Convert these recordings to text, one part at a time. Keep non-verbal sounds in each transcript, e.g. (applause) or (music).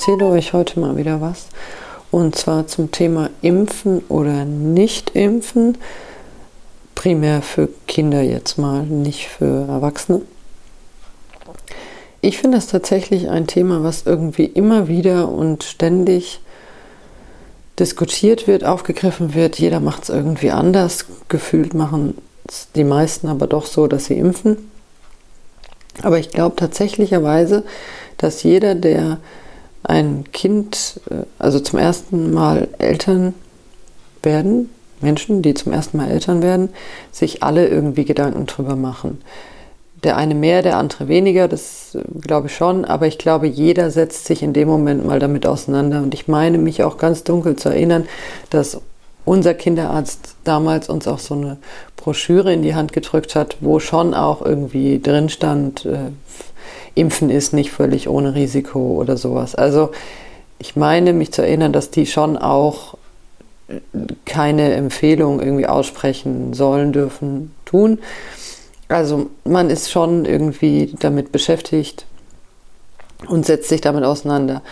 Erzähle euch heute mal wieder was. Und zwar zum Thema Impfen oder Nicht-Impfen. Primär für Kinder jetzt mal, nicht für Erwachsene. Ich finde das tatsächlich ein Thema, was irgendwie immer wieder und ständig diskutiert wird, aufgegriffen wird. Jeder macht es irgendwie anders. Gefühlt machen es die meisten aber doch so, dass sie impfen. Aber ich glaube tatsächlicherweise, dass jeder, der ein Kind, äh, also zum ersten Mal Eltern werden, Menschen, die zum ersten Mal Eltern werden, sich alle irgendwie Gedanken drüber machen. Der eine mehr, der andere weniger, das äh, glaube ich schon, aber ich glaube, jeder setzt sich in dem Moment mal damit auseinander. Und ich meine mich auch ganz dunkel zu erinnern, dass unser Kinderarzt damals uns auch so eine Broschüre in die Hand gedrückt hat, wo schon auch irgendwie drin stand, äh, Impfen ist nicht völlig ohne Risiko oder sowas. Also ich meine mich zu erinnern, dass die schon auch keine Empfehlung irgendwie aussprechen sollen, dürfen, tun. Also man ist schon irgendwie damit beschäftigt und setzt sich damit auseinander.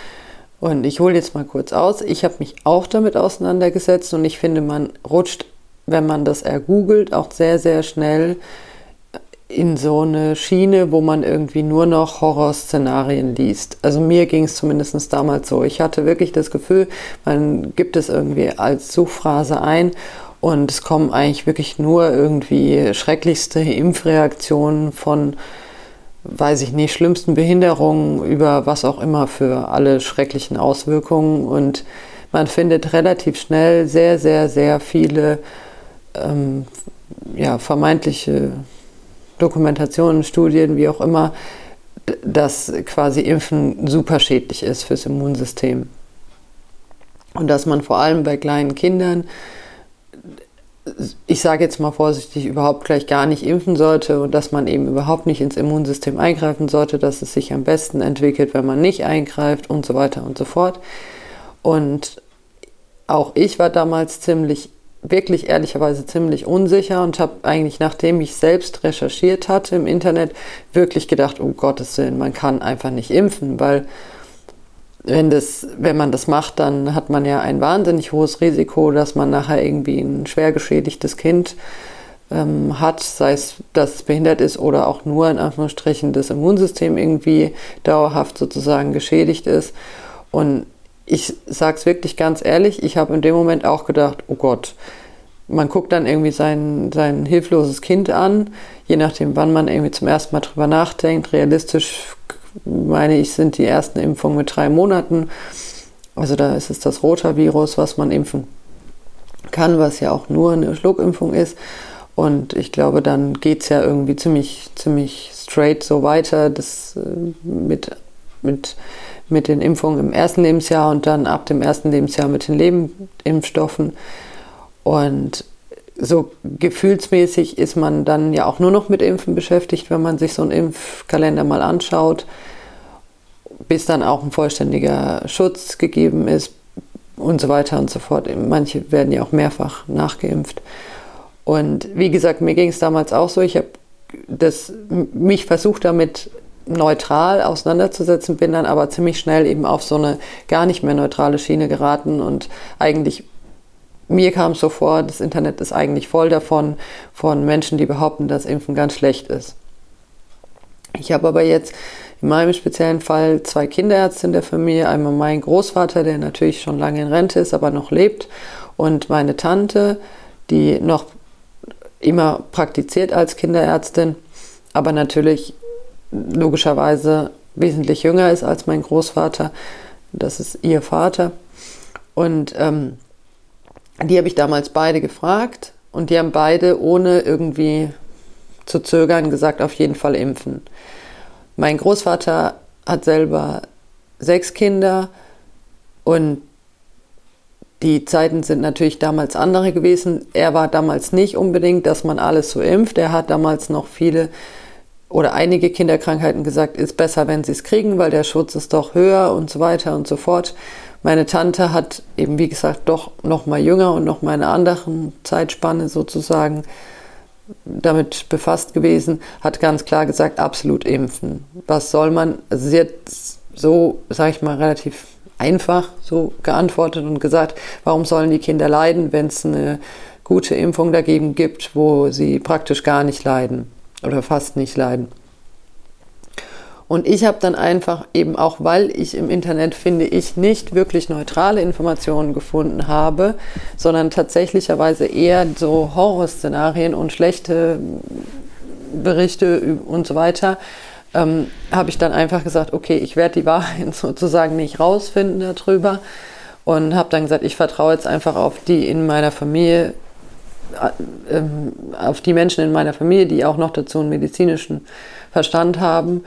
Und ich hole jetzt mal kurz aus. Ich habe mich auch damit auseinandergesetzt und ich finde, man rutscht, wenn man das ergoogelt, auch sehr, sehr schnell in so eine Schiene, wo man irgendwie nur noch Horrorszenarien liest. Also mir ging es zumindest damals so. Ich hatte wirklich das Gefühl, man gibt es irgendwie als Suchphrase ein und es kommen eigentlich wirklich nur irgendwie schrecklichste (laughs) Impfreaktionen von, weiß ich nicht, schlimmsten Behinderungen über was auch immer für alle schrecklichen Auswirkungen. Und man findet relativ schnell sehr, sehr, sehr viele ähm, ja, vermeintliche Dokumentationen, Studien, wie auch immer, dass quasi Impfen super schädlich ist fürs Immunsystem. Und dass man vor allem bei kleinen Kindern, ich sage jetzt mal vorsichtig, überhaupt gleich gar nicht impfen sollte und dass man eben überhaupt nicht ins Immunsystem eingreifen sollte, dass es sich am besten entwickelt, wenn man nicht eingreift und so weiter und so fort. Und auch ich war damals ziemlich wirklich ehrlicherweise ziemlich unsicher und habe eigentlich, nachdem ich selbst recherchiert hatte im Internet, wirklich gedacht, um Gottes Willen, man kann einfach nicht impfen, weil wenn, das, wenn man das macht, dann hat man ja ein wahnsinnig hohes Risiko, dass man nachher irgendwie ein schwer geschädigtes Kind ähm, hat, sei es, dass es behindert ist oder auch nur in Anführungsstrichen das Immunsystem irgendwie dauerhaft sozusagen geschädigt ist. Und ich sage es wirklich ganz ehrlich, ich habe in dem Moment auch gedacht, oh Gott, man guckt dann irgendwie sein, sein hilfloses Kind an, je nachdem, wann man irgendwie zum ersten Mal drüber nachdenkt. Realistisch meine ich, sind die ersten Impfungen mit drei Monaten. Also da ist es das Rotavirus, was man impfen kann, was ja auch nur eine Schluckimpfung ist. Und ich glaube, dann geht es ja irgendwie ziemlich, ziemlich straight so weiter, das äh, mit, mit mit den Impfungen im ersten Lebensjahr und dann ab dem ersten Lebensjahr mit den Lebenimpfstoffen. Und so gefühlsmäßig ist man dann ja auch nur noch mit Impfen beschäftigt, wenn man sich so einen Impfkalender mal anschaut, bis dann auch ein vollständiger Schutz gegeben ist und so weiter und so fort. Manche werden ja auch mehrfach nachgeimpft. Und wie gesagt, mir ging es damals auch so. Ich habe mich versucht damit neutral auseinanderzusetzen, bin dann aber ziemlich schnell eben auf so eine gar nicht mehr neutrale Schiene geraten und eigentlich mir kam es so vor, das Internet ist eigentlich voll davon, von Menschen, die behaupten, dass Impfen ganz schlecht ist. Ich habe aber jetzt in meinem speziellen Fall zwei Kinderärzte in der Familie. Einmal mein Großvater, der natürlich schon lange in Rente ist, aber noch lebt. Und meine Tante, die noch immer praktiziert als Kinderärztin, aber natürlich logischerweise wesentlich jünger ist als mein Großvater. Das ist ihr Vater. Und ähm, die habe ich damals beide gefragt und die haben beide ohne irgendwie zu zögern gesagt, auf jeden Fall impfen. Mein Großvater hat selber sechs Kinder und die Zeiten sind natürlich damals andere gewesen. Er war damals nicht unbedingt, dass man alles so impft. Er hat damals noch viele oder einige Kinderkrankheiten gesagt, ist besser, wenn sie es kriegen, weil der Schutz ist doch höher und so weiter und so fort. Meine Tante hat eben, wie gesagt, doch noch mal jünger und noch mal eine andere Zeitspanne sozusagen damit befasst gewesen, hat ganz klar gesagt, absolut impfen. Was soll man? Also sie hat so, sage ich mal, relativ einfach so geantwortet und gesagt, warum sollen die Kinder leiden, wenn es eine gute Impfung dagegen gibt, wo sie praktisch gar nicht leiden oder fast nicht leiden. Und ich habe dann einfach eben auch, weil ich im Internet finde ich nicht wirklich neutrale Informationen gefunden habe, sondern tatsächlicherweise eher so Horrorszenarien und schlechte Berichte und so weiter, ähm, habe ich dann einfach gesagt, okay, ich werde die Wahrheit (laughs) sozusagen nicht rausfinden darüber und habe dann gesagt, ich vertraue jetzt einfach auf die in meiner Familie, auf die Menschen in meiner Familie, die auch noch dazu einen medizinischen Verstand haben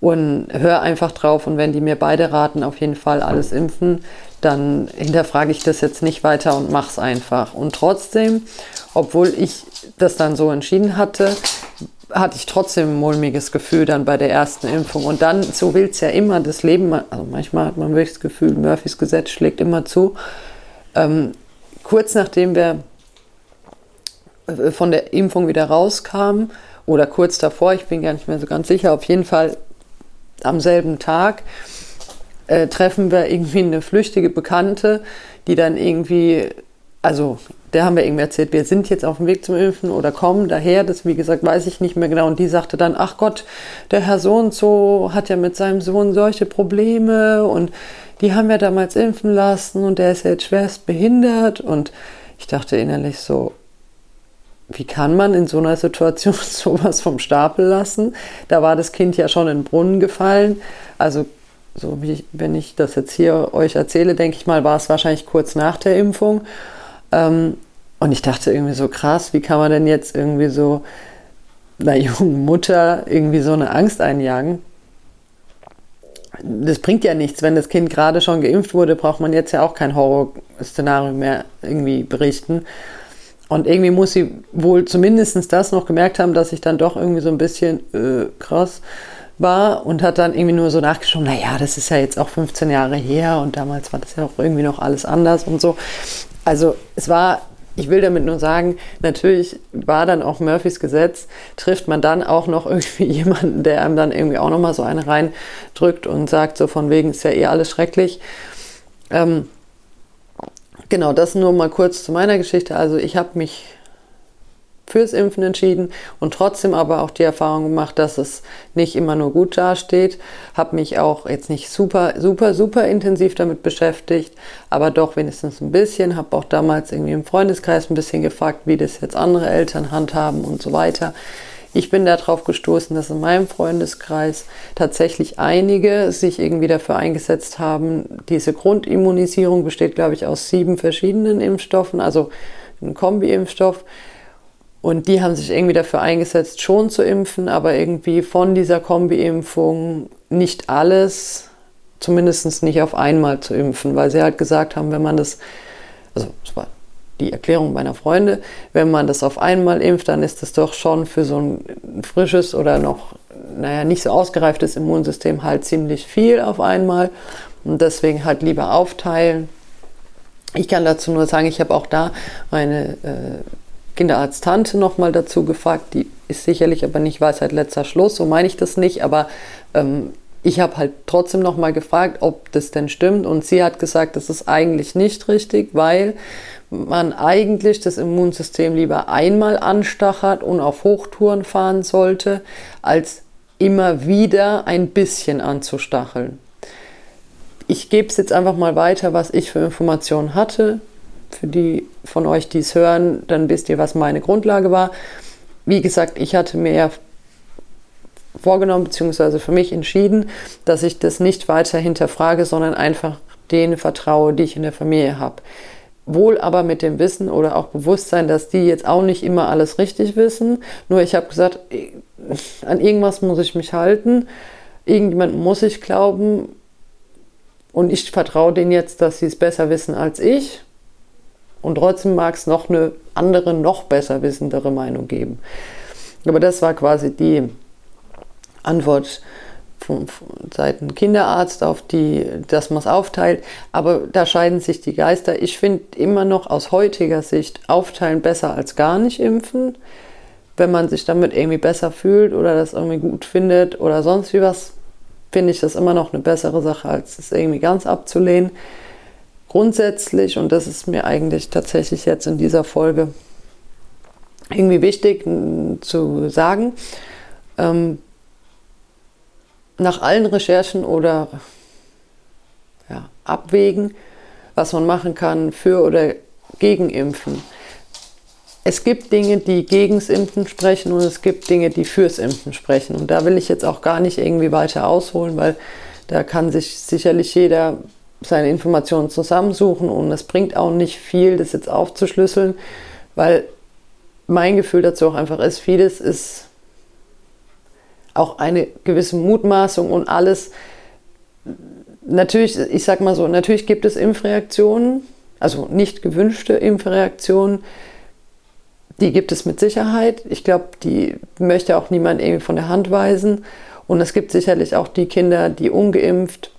und höre einfach drauf und wenn die mir beide raten, auf jeden Fall alles impfen, dann hinterfrage ich das jetzt nicht weiter und mache es einfach. Und trotzdem, obwohl ich das dann so entschieden hatte, hatte ich trotzdem ein mulmiges Gefühl dann bei der ersten Impfung. Und dann, so will es ja immer das Leben, also manchmal hat man wirklich das Gefühl, Murphys Gesetz schlägt immer zu. Ähm, kurz nachdem wir äh, von der Impfung wieder rauskamen, oder kurz davor, ich bin gar nicht mehr so ganz sicher, auf jeden Fall am selben Tag äh, treffen wir irgendwie eine flüchtige Bekannte, die dann irgendwie, also der haben wir irgendwie erzählt, wir sind jetzt auf dem Weg zum Impfen oder kommen daher, das wie gesagt weiß ich nicht mehr genau. Und die sagte dann, ach Gott, der Herr so und so hat ja mit seinem Sohn solche Probleme und die haben wir damals impfen lassen und der ist jetzt schwerst behindert. Und ich dachte innerlich so, wie kann man in so einer Situation (laughs) sowas vom Stapel lassen? Da war das Kind ja schon in den Brunnen gefallen. Also so wie ich, wenn ich das jetzt hier euch erzähle, denke ich mal, war es wahrscheinlich kurz nach der Impfung. Ähm, und ich dachte irgendwie so krass, wie kann man denn jetzt irgendwie so einer jungen Mutter irgendwie so eine Angst einjagen? Das bringt ja nichts, wenn das Kind gerade schon geimpft wurde, braucht man jetzt ja auch kein Horrorszenario mehr irgendwie berichten. Und irgendwie muss sie wohl zumindest das noch gemerkt haben, dass ich dann doch irgendwie so ein bisschen äh, krass war und hat dann irgendwie nur so nachgeschaut, naja, das ist ja jetzt auch 15 Jahre her und damals war das ja auch irgendwie noch alles anders und so. Also es war, ich will damit nur sagen, natürlich war dann auch Murphys Gesetz, trifft man dann auch noch irgendwie (laughs) jemanden, der einem dann irgendwie auch nochmal so eine reindrückt und sagt, so von wegen ist ja eh alles schrecklich. Ähm, Genau, das nur mal kurz zu meiner Geschichte. Also ich habe mich fürs Impfen entschieden und trotzdem aber auch die Erfahrung gemacht, dass es nicht immer nur gut dasteht. Habe mich auch jetzt nicht super, super, super intensiv damit beschäftigt, aber doch wenigstens ein bisschen. Habe auch damals irgendwie im Freundeskreis ein bisschen gefragt, wie das jetzt andere Eltern handhaben und so weiter. Ich bin darauf gestoßen, dass in meinem Freundeskreis tatsächlich einige sich irgendwie dafür eingesetzt haben. Diese Grundimmunisierung besteht, glaube ich, aus sieben verschiedenen Impfstoffen, also ein Kombi-Impfstoff. Und die haben sich irgendwie dafür eingesetzt, schon zu impfen, aber irgendwie von dieser Kombi-Impfung nicht alles, zumindest nicht auf einmal zu impfen, weil sie halt gesagt haben, wenn man das, also es war die Erklärung meiner Freunde, wenn man das auf einmal impft, dann ist das doch schon für so ein frisches oder noch, naja, nicht so ausgereiftes Immunsystem halt ziemlich viel auf einmal. Und deswegen halt lieber aufteilen. Ich kann dazu nur sagen, ich habe auch da meine äh, Kinderarzttante nochmal dazu gefragt. Die ist sicherlich aber nicht Weisheit letzter Schluss, so meine ich das nicht. Aber ähm, ich habe halt trotzdem nochmal gefragt, ob das denn stimmt. Und sie hat gesagt, das ist eigentlich nicht richtig, weil man eigentlich das Immunsystem lieber einmal anstachert und auf Hochtouren fahren sollte, als immer wieder ein bisschen anzustacheln. Ich gebe es jetzt einfach mal weiter, was ich für Informationen hatte. Für die von euch, die es hören, dann wisst ihr, was meine Grundlage war. Wie gesagt, ich hatte mir ja vorgenommen, beziehungsweise für mich entschieden, dass ich das nicht weiter hinterfrage, sondern einfach denen vertraue, die ich in der Familie habe wohl aber mit dem Wissen oder auch Bewusstsein, dass die jetzt auch nicht immer alles richtig wissen. Nur ich habe gesagt, an irgendwas muss ich mich halten, irgendjemand muss ich glauben und ich vertraue denen jetzt, dass sie es besser wissen als ich. Und trotzdem mag es noch eine andere, noch besser wissendere Meinung geben. Aber das war quasi die Antwort von, von Seiten Kinderarzt auf die, dass man es aufteilt. Aber da scheiden sich die Geister. Ich finde immer noch aus heutiger Sicht aufteilen besser als gar nicht impfen. Wenn man sich damit irgendwie besser fühlt oder das irgendwie gut findet oder sonst wie was, finde ich das immer noch eine bessere Sache, als es irgendwie ganz abzulehnen. Grundsätzlich, und das ist mir eigentlich tatsächlich jetzt in dieser Folge irgendwie wichtig zu sagen, ähm, nach allen Recherchen oder ja, Abwägen, was man machen kann für oder gegen Impfen. Es gibt Dinge, die gegens Impfen sprechen und es gibt Dinge, die fürs Impfen sprechen. Und da will ich jetzt auch gar nicht irgendwie weiter ausholen, weil da kann sich sicherlich jeder seine Informationen zusammensuchen und es bringt auch nicht viel, das jetzt aufzuschlüsseln, weil mein Gefühl dazu auch einfach ist, vieles ist auch eine gewisse Mutmaßung und alles. Natürlich, ich sag mal so, natürlich gibt es Impfreaktionen, also nicht gewünschte Impfreaktionen. Die gibt es mit Sicherheit. Ich glaube, die möchte auch niemand irgendwie von der Hand weisen. Und es gibt sicherlich auch die Kinder, die ungeimpft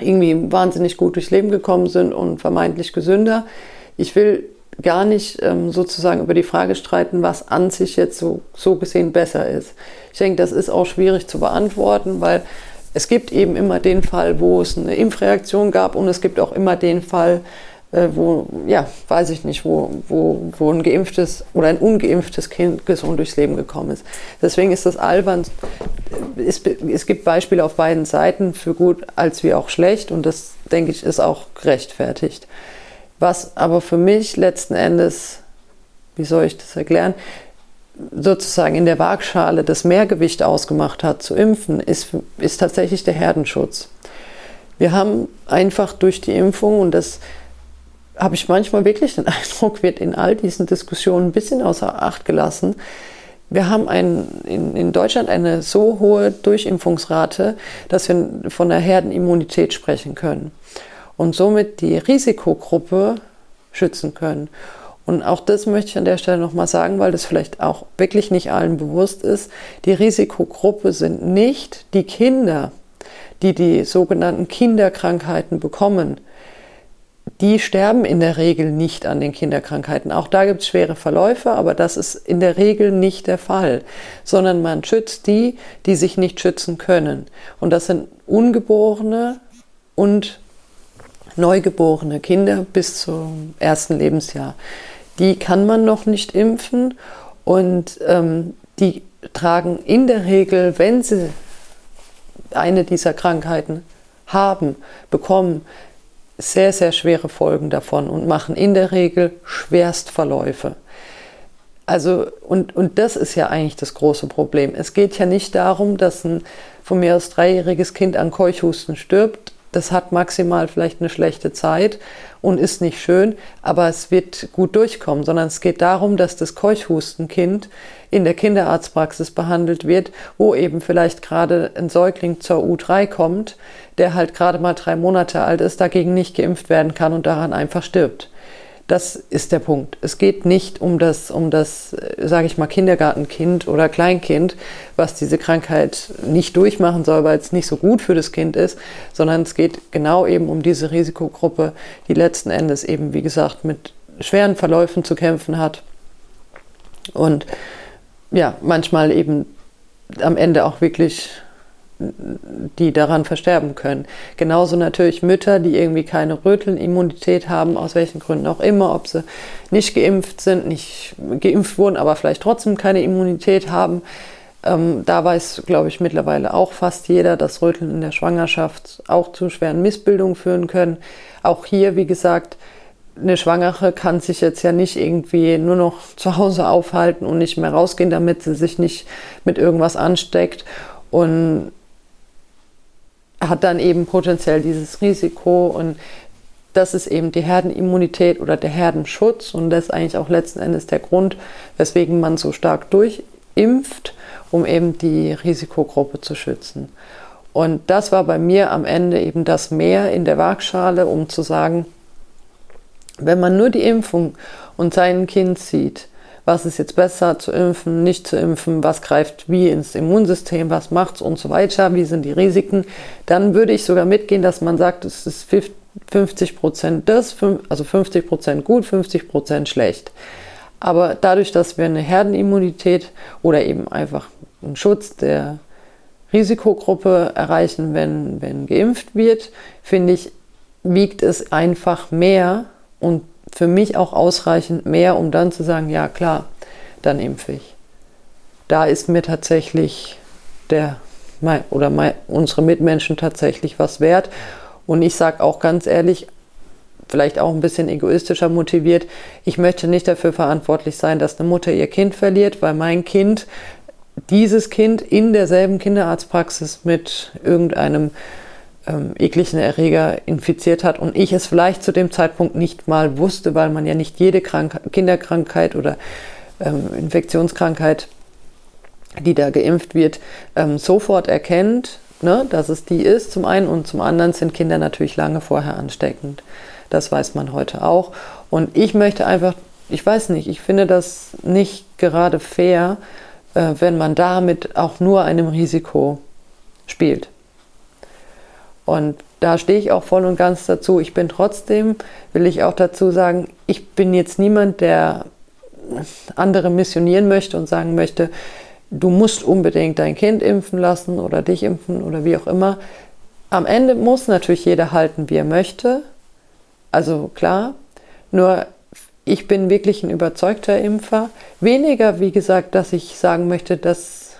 irgendwie wahnsinnig gut durchs Leben gekommen sind und vermeintlich gesünder. Ich will gar nicht ähm, sozusagen über die Frage streiten, was an sich jetzt so, so gesehen besser ist. Ich denke, das ist auch schwierig zu beantworten, weil es gibt eben immer den Fall, wo es eine Impfreaktion gab und es gibt auch immer den Fall, äh, wo, ja, weiß ich nicht, wo, wo, wo ein geimpftes oder ein ungeimpftes Kind gesund durchs Leben gekommen ist. Deswegen ist das albern. Es, es gibt Beispiele auf beiden Seiten für gut als wie auch schlecht und das, denke ich, ist auch gerechtfertigt. Was aber für mich letzten Endes, wie soll ich das erklären, sozusagen in der Waagschale das Mehrgewicht ausgemacht hat zu impfen, ist, ist tatsächlich der Herdenschutz. Wir haben einfach durch die Impfung, und das habe ich manchmal wirklich den (laughs) Eindruck, wird in all diesen Diskussionen ein bisschen außer Acht gelassen. Wir haben ein, in, in Deutschland eine so hohe Durchimpfungsrate, dass wir von der Herdenimmunität sprechen können und somit die Risikogruppe schützen können. Und auch das möchte ich an der Stelle nochmal sagen, weil das vielleicht auch wirklich nicht allen bewusst ist. Die Risikogruppe sind nicht die Kinder, die die sogenannten Kinderkrankheiten bekommen. Die sterben in der Regel nicht an den Kinderkrankheiten. Auch da gibt es schwere Verläufe, aber das ist in der Regel nicht der Fall, sondern man schützt die, die sich nicht schützen können. Und das sind Ungeborene und neugeborene Kinder bis zum ersten Lebensjahr. Die kann man noch nicht impfen und ähm, die tragen in der Regel, wenn sie eine dieser Krankheiten haben, bekommen, sehr, sehr schwere Folgen davon und machen in der Regel Schwerstverläufe. Also, und, und das ist ja eigentlich das große Problem. Es geht ja nicht darum, dass ein von mir aus dreijähriges Kind an Keuchhusten stirbt, das hat maximal vielleicht eine schlechte Zeit und ist nicht schön, aber es wird gut durchkommen, sondern es geht darum, dass das Keuchhustenkind in der Kinderarztpraxis behandelt wird, wo eben vielleicht gerade ein Säugling zur U3 kommt, der halt gerade mal drei Monate alt ist, dagegen nicht geimpft werden kann und daran einfach stirbt. Das ist der Punkt. Es geht nicht um das, um das, äh, sage ich mal, Kindergartenkind oder Kleinkind, was diese Krankheit nicht durchmachen soll, weil es nicht so gut für das Kind ist, sondern es geht genau eben um diese Risikogruppe, die letzten Endes eben, wie gesagt, mit schweren Verläufen zu kämpfen hat und ja, manchmal eben am Ende auch wirklich die daran versterben können. Genauso natürlich Mütter, die irgendwie keine Rötelnimmunität haben, aus welchen Gründen auch immer, ob sie nicht geimpft sind, nicht geimpft wurden, aber vielleicht trotzdem keine Immunität haben. Ähm, da weiß, glaube ich, mittlerweile auch fast jeder, dass Röteln in der Schwangerschaft auch zu schweren Missbildungen führen können. Auch hier, wie gesagt, eine Schwangere kann sich jetzt ja nicht irgendwie nur noch zu Hause aufhalten und nicht mehr rausgehen, damit sie sich nicht mit irgendwas ansteckt. Und hat dann eben potenziell dieses Risiko und das ist eben die Herdenimmunität oder der Herdenschutz und das ist eigentlich auch letzten Endes der Grund, weswegen man so stark durchimpft, um eben die Risikogruppe zu schützen. Und das war bei mir am Ende eben das Mehr in der Waagschale, um zu sagen, wenn man nur die Impfung und sein Kind sieht, was ist jetzt besser zu impfen, nicht zu impfen, was greift wie ins Immunsystem, was macht's und so weiter, wie sind die Risiken, dann würde ich sogar mitgehen, dass man sagt, es ist 50 Prozent das, also 50 Prozent gut, 50 Prozent schlecht. Aber dadurch, dass wir eine Herdenimmunität oder eben einfach einen Schutz der Risikogruppe erreichen, wenn, wenn geimpft wird, finde ich, wiegt es einfach mehr und für mich auch ausreichend mehr, um dann zu sagen, ja klar, dann impfe ich. Da ist mir tatsächlich der oder mein, unsere Mitmenschen tatsächlich was wert. Und ich sage auch ganz ehrlich, vielleicht auch ein bisschen egoistischer motiviert, ich möchte nicht dafür verantwortlich sein, dass eine Mutter ihr Kind verliert, weil mein Kind dieses Kind in derselben Kinderarztpraxis mit irgendeinem ähm, ekligen Erreger infiziert hat und ich es vielleicht zu dem Zeitpunkt nicht mal wusste, weil man ja nicht jede Krank Kinderkrankheit oder ähm, Infektionskrankheit, die da geimpft wird, ähm, sofort erkennt, ne, dass es die ist, zum einen und zum anderen sind Kinder natürlich lange vorher ansteckend. Das weiß man heute auch. Und ich möchte einfach, ich weiß nicht, ich finde das nicht gerade fair, äh, wenn man damit auch nur einem Risiko spielt. Und da stehe ich auch voll und ganz dazu. Ich bin trotzdem, will ich auch dazu sagen, ich bin jetzt niemand, der andere missionieren möchte und sagen möchte, du musst unbedingt dein Kind impfen lassen oder dich impfen oder wie auch immer. Am Ende muss natürlich jeder halten, wie er möchte. Also klar, nur ich bin wirklich ein überzeugter Impfer. Weniger, wie gesagt, dass ich sagen möchte, dass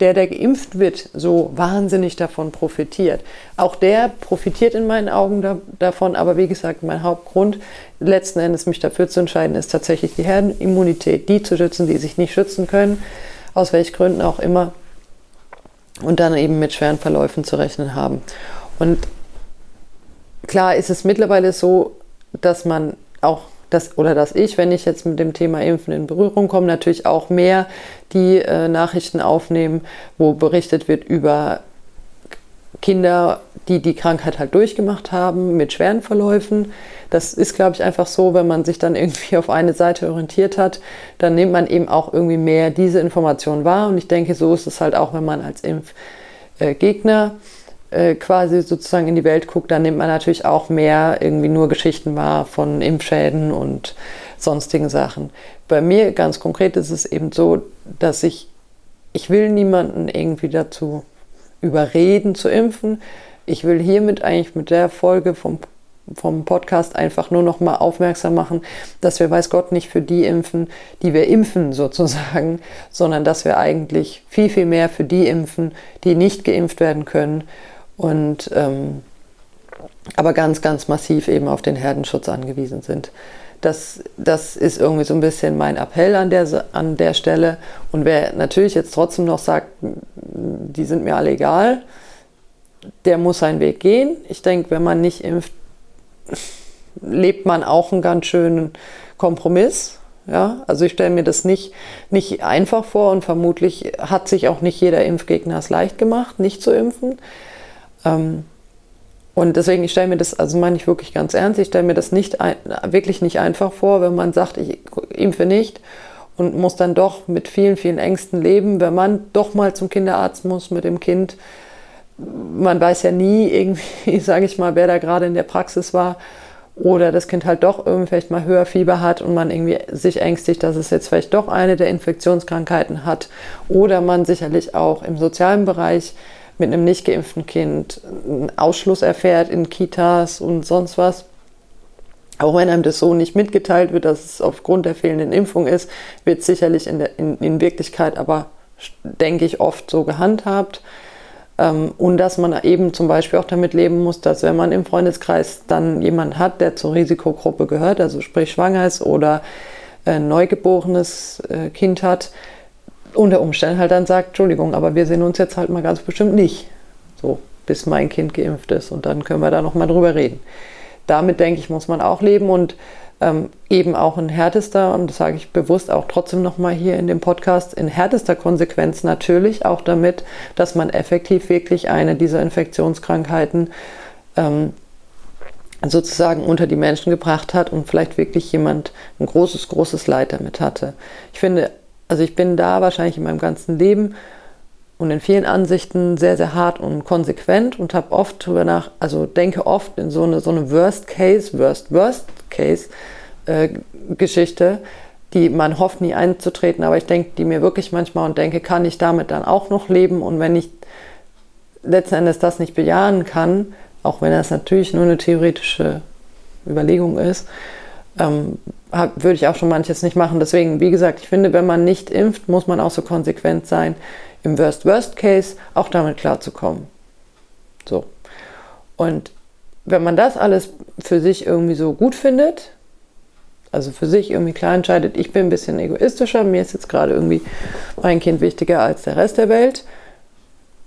der, der geimpft wird, so wahnsinnig davon profitiert. Auch der profitiert in meinen Augen da, davon, aber wie gesagt, mein Hauptgrund, letzten Endes mich dafür zu entscheiden, ist tatsächlich die Herdenimmunität, die zu schützen, die sich nicht schützen können, aus welchen Gründen auch immer, und dann eben mit schweren Verläufen zu rechnen haben. Und klar ist es mittlerweile so, dass man auch dass, oder dass ich, wenn ich jetzt mit dem Thema Impfen in Berührung komme, natürlich auch mehr die äh, Nachrichten aufnehmen, wo berichtet wird über Kinder, die die Krankheit halt durchgemacht haben mit schweren Verläufen. Das ist, glaube ich, einfach so, wenn man sich dann irgendwie auf eine Seite orientiert hat, dann nimmt man eben auch irgendwie mehr diese Information wahr. Und ich denke, so ist es halt auch, wenn man als Impfgegner äh, quasi sozusagen in die Welt guckt, dann nimmt man natürlich auch mehr irgendwie nur Geschichten wahr von Impfschäden und sonstigen Sachen. Bei mir ganz konkret ist es eben so, dass ich, ich will niemanden irgendwie dazu überreden zu impfen. Ich will hiermit eigentlich mit der Folge vom vom Podcast einfach nur noch mal aufmerksam machen, dass wir weiß Gott nicht für die impfen, die wir impfen sozusagen, sondern dass wir eigentlich viel, viel mehr für die impfen, die nicht geimpft werden können und ähm, aber ganz, ganz massiv eben auf den Herdenschutz angewiesen sind. Das, das ist irgendwie so ein bisschen mein Appell an der, an der Stelle. Und wer natürlich jetzt trotzdem noch sagt, die sind mir alle egal, der muss seinen Weg gehen. Ich denke, wenn man nicht impft, lebt man auch einen ganz schönen Kompromiss. Ja, also ich stelle mir das nicht, nicht einfach vor und vermutlich hat sich auch nicht jeder Impfgegner es leicht gemacht, nicht zu impfen. Ähm, und deswegen, ich stelle mir das, also meine ich wirklich ganz ernst, ich stelle mir das nicht ein, wirklich nicht einfach vor, wenn man sagt, ich impfe nicht und muss dann doch mit vielen, vielen Ängsten leben, wenn man doch mal zum Kinderarzt muss mit dem Kind. Man weiß ja nie irgendwie, (laughs) sage ich mal, wer da gerade in der Praxis war. Oder das Kind halt doch irgendwie vielleicht mal höher Fieber hat und man irgendwie sich ängstigt, dass es jetzt vielleicht doch eine der Infektionskrankheiten hat. Oder man sicherlich auch im sozialen Bereich mit einem nicht geimpften Kind einen Ausschluss erfährt in Kitas und sonst was. Auch wenn einem das so nicht mitgeteilt wird, dass es aufgrund der fehlenden Impfung ist, wird sicherlich in, der, in, in Wirklichkeit aber, denke ich, oft so gehandhabt. Ähm, und dass man eben zum Beispiel auch damit leben muss, dass wenn man im Freundeskreis dann jemanden hat, der zur Risikogruppe gehört, also sprich schwanger ist oder ein neugeborenes äh, Kind hat, unter Umständen halt dann sagt, Entschuldigung, aber wir sehen uns jetzt halt mal ganz bestimmt nicht. So, bis mein Kind geimpft ist und dann können wir da nochmal drüber reden. Damit, denke ich, muss man auch leben und ähm, eben auch in härtester, und das sage ich bewusst auch trotzdem nochmal hier in dem Podcast, in härtester Konsequenz natürlich auch damit, dass man effektiv wirklich eine dieser Infektionskrankheiten ähm, sozusagen unter die Menschen gebracht hat und vielleicht wirklich jemand ein großes, großes Leid damit hatte. Ich finde, also ich bin da wahrscheinlich in meinem ganzen Leben und in vielen Ansichten sehr, sehr hart und konsequent und habe oft drüber nach, also denke oft in so eine, so eine Worst Case, Worst, Worst Case äh, die man hofft nie einzutreten, aber ich denke die mir wirklich manchmal und denke, kann ich damit dann auch noch leben? Und wenn ich letzten Endes das nicht bejahen kann, auch wenn das natürlich nur eine theoretische Überlegung ist, ähm, würde ich auch schon manches nicht machen. Deswegen, wie gesagt, ich finde, wenn man nicht impft, muss man auch so konsequent sein, im Worst-Worst-Case auch damit klarzukommen. So. Und wenn man das alles für sich irgendwie so gut findet, also für sich irgendwie klar entscheidet, ich bin ein bisschen egoistischer, mir ist jetzt gerade irgendwie mein Kind wichtiger als der Rest der Welt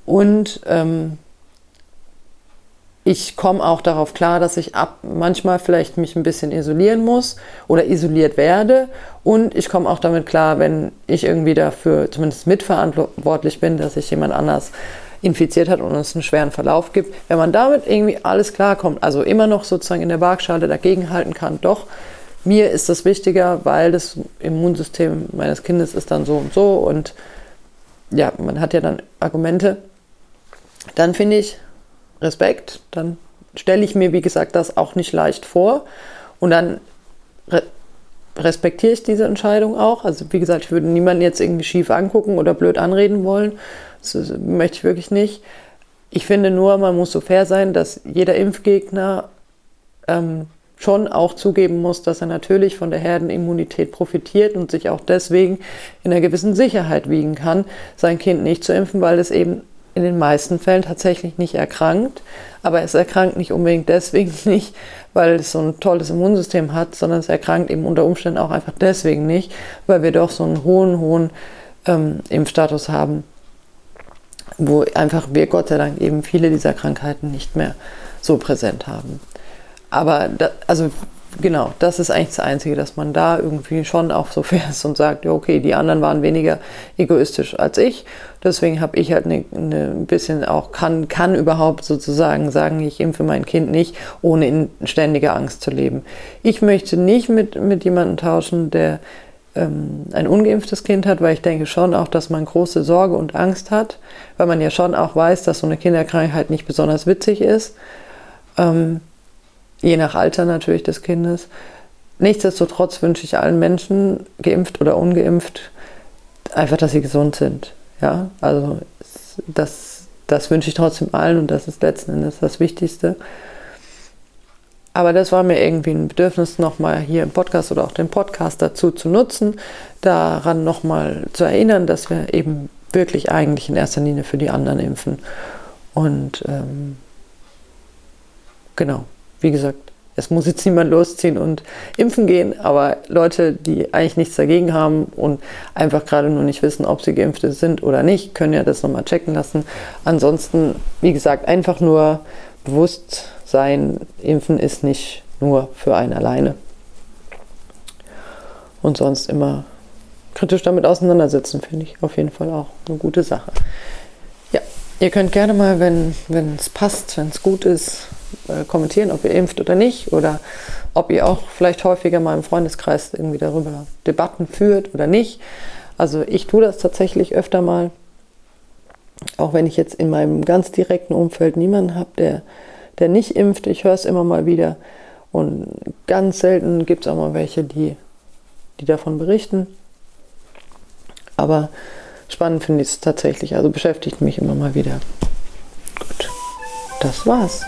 und ähm, ich komme auch darauf klar, dass ich ab manchmal vielleicht mich ein bisschen isolieren muss oder isoliert werde. Und ich komme auch damit klar, wenn ich irgendwie dafür zumindest mitverantwortlich bin, dass sich jemand anders infiziert hat und es einen schweren Verlauf gibt. Wenn man damit irgendwie alles klarkommt, also immer noch sozusagen in der Waagschale dagegenhalten kann, doch, mir ist das wichtiger, weil das Immunsystem meines Kindes ist dann so und so und ja, man hat ja dann Argumente. Dann finde ich, Respekt, dann stelle ich mir, wie gesagt, das auch nicht leicht vor und dann re respektiere ich diese Entscheidung auch. Also wie gesagt, ich würde niemanden jetzt irgendwie schief angucken oder blöd anreden wollen. Das, möchte ich wirklich nicht. Ich finde nur, man muss so fair sein, dass jeder Impfgegner ähm, schon auch zugeben muss, dass er natürlich von der Herdenimmunität profitiert und sich auch deswegen in einer gewissen Sicherheit wiegen kann, sein Kind nicht zu impfen, weil es eben in den meisten Fällen tatsächlich nicht erkrankt. Aber es erkrankt nicht unbedingt deswegen (laughs) nicht, weil es so ein tolles Immunsystem hat, sondern es erkrankt eben unter Umständen auch einfach deswegen nicht, weil wir doch so einen hohen, hohen ähm, Impfstatus haben, wo einfach wir Gott sei Dank eben viele dieser Krankheiten nicht mehr so präsent haben. Aber da, also genau, das ist eigentlich das Einzige, dass man da irgendwie schon auch so (laughs) fair ist und sagt, ja, okay, die anderen waren weniger egoistisch als ich. Deswegen habe ich halt eine ne, ein bisschen auch, kann, kann überhaupt sozusagen sagen, ich impfe mein Kind nicht, ohne in ständiger Angst zu leben. Ich möchte nicht mit, mit jemandem tauschen, der ähm, ein ungeimpftes Kind hat, weil ich denke schon auch, dass man große Sorge und Angst hat, weil man ja schon auch weiß, dass so eine Kinderkrankheit nicht besonders witzig ist. Ähm, je nach Alter natürlich des Kindes. Nichtsdestotrotz wünsche ich allen Menschen, geimpft oder ungeimpft, einfach, dass sie gesund sind. Ja, also das, das wünsche ich trotzdem allen und das ist letzten Endes das Wichtigste. Aber das war mir irgendwie ein Bedürfnis, nochmal hier im Podcast oder auch den Podcast dazu zu nutzen, daran nochmal zu erinnern, dass wir eben wirklich eigentlich in erster Linie für die anderen impfen. Und ähm, genau, wie gesagt, es muss jetzt niemand losziehen und impfen gehen, aber Leute, die eigentlich nichts dagegen haben und einfach gerade nur nicht wissen, ob sie geimpft sind oder nicht, können ja das nochmal checken lassen. Ansonsten, wie gesagt, einfach nur bewusst sein, impfen ist nicht nur für einen alleine. Und sonst immer kritisch damit auseinandersetzen, finde ich auf jeden Fall auch eine gute Sache. Ja, ihr könnt gerne mal, wenn es passt, wenn es gut ist, äh, kommentieren, ob ihr impft oder nicht oder ob ihr auch vielleicht häufiger mal im Freundeskreis irgendwie darüber Debatten führt oder nicht. Also ich tue das tatsächlich öfter mal, auch wenn ich jetzt in meinem ganz direkten Umfeld niemanden habe, der, der nicht impft. Ich höre es immer mal wieder und ganz selten gibt es auch mal welche, die, die davon berichten. Aber spannend finde ich es tatsächlich, also beschäftigt mich immer mal wieder. Gut, das war's.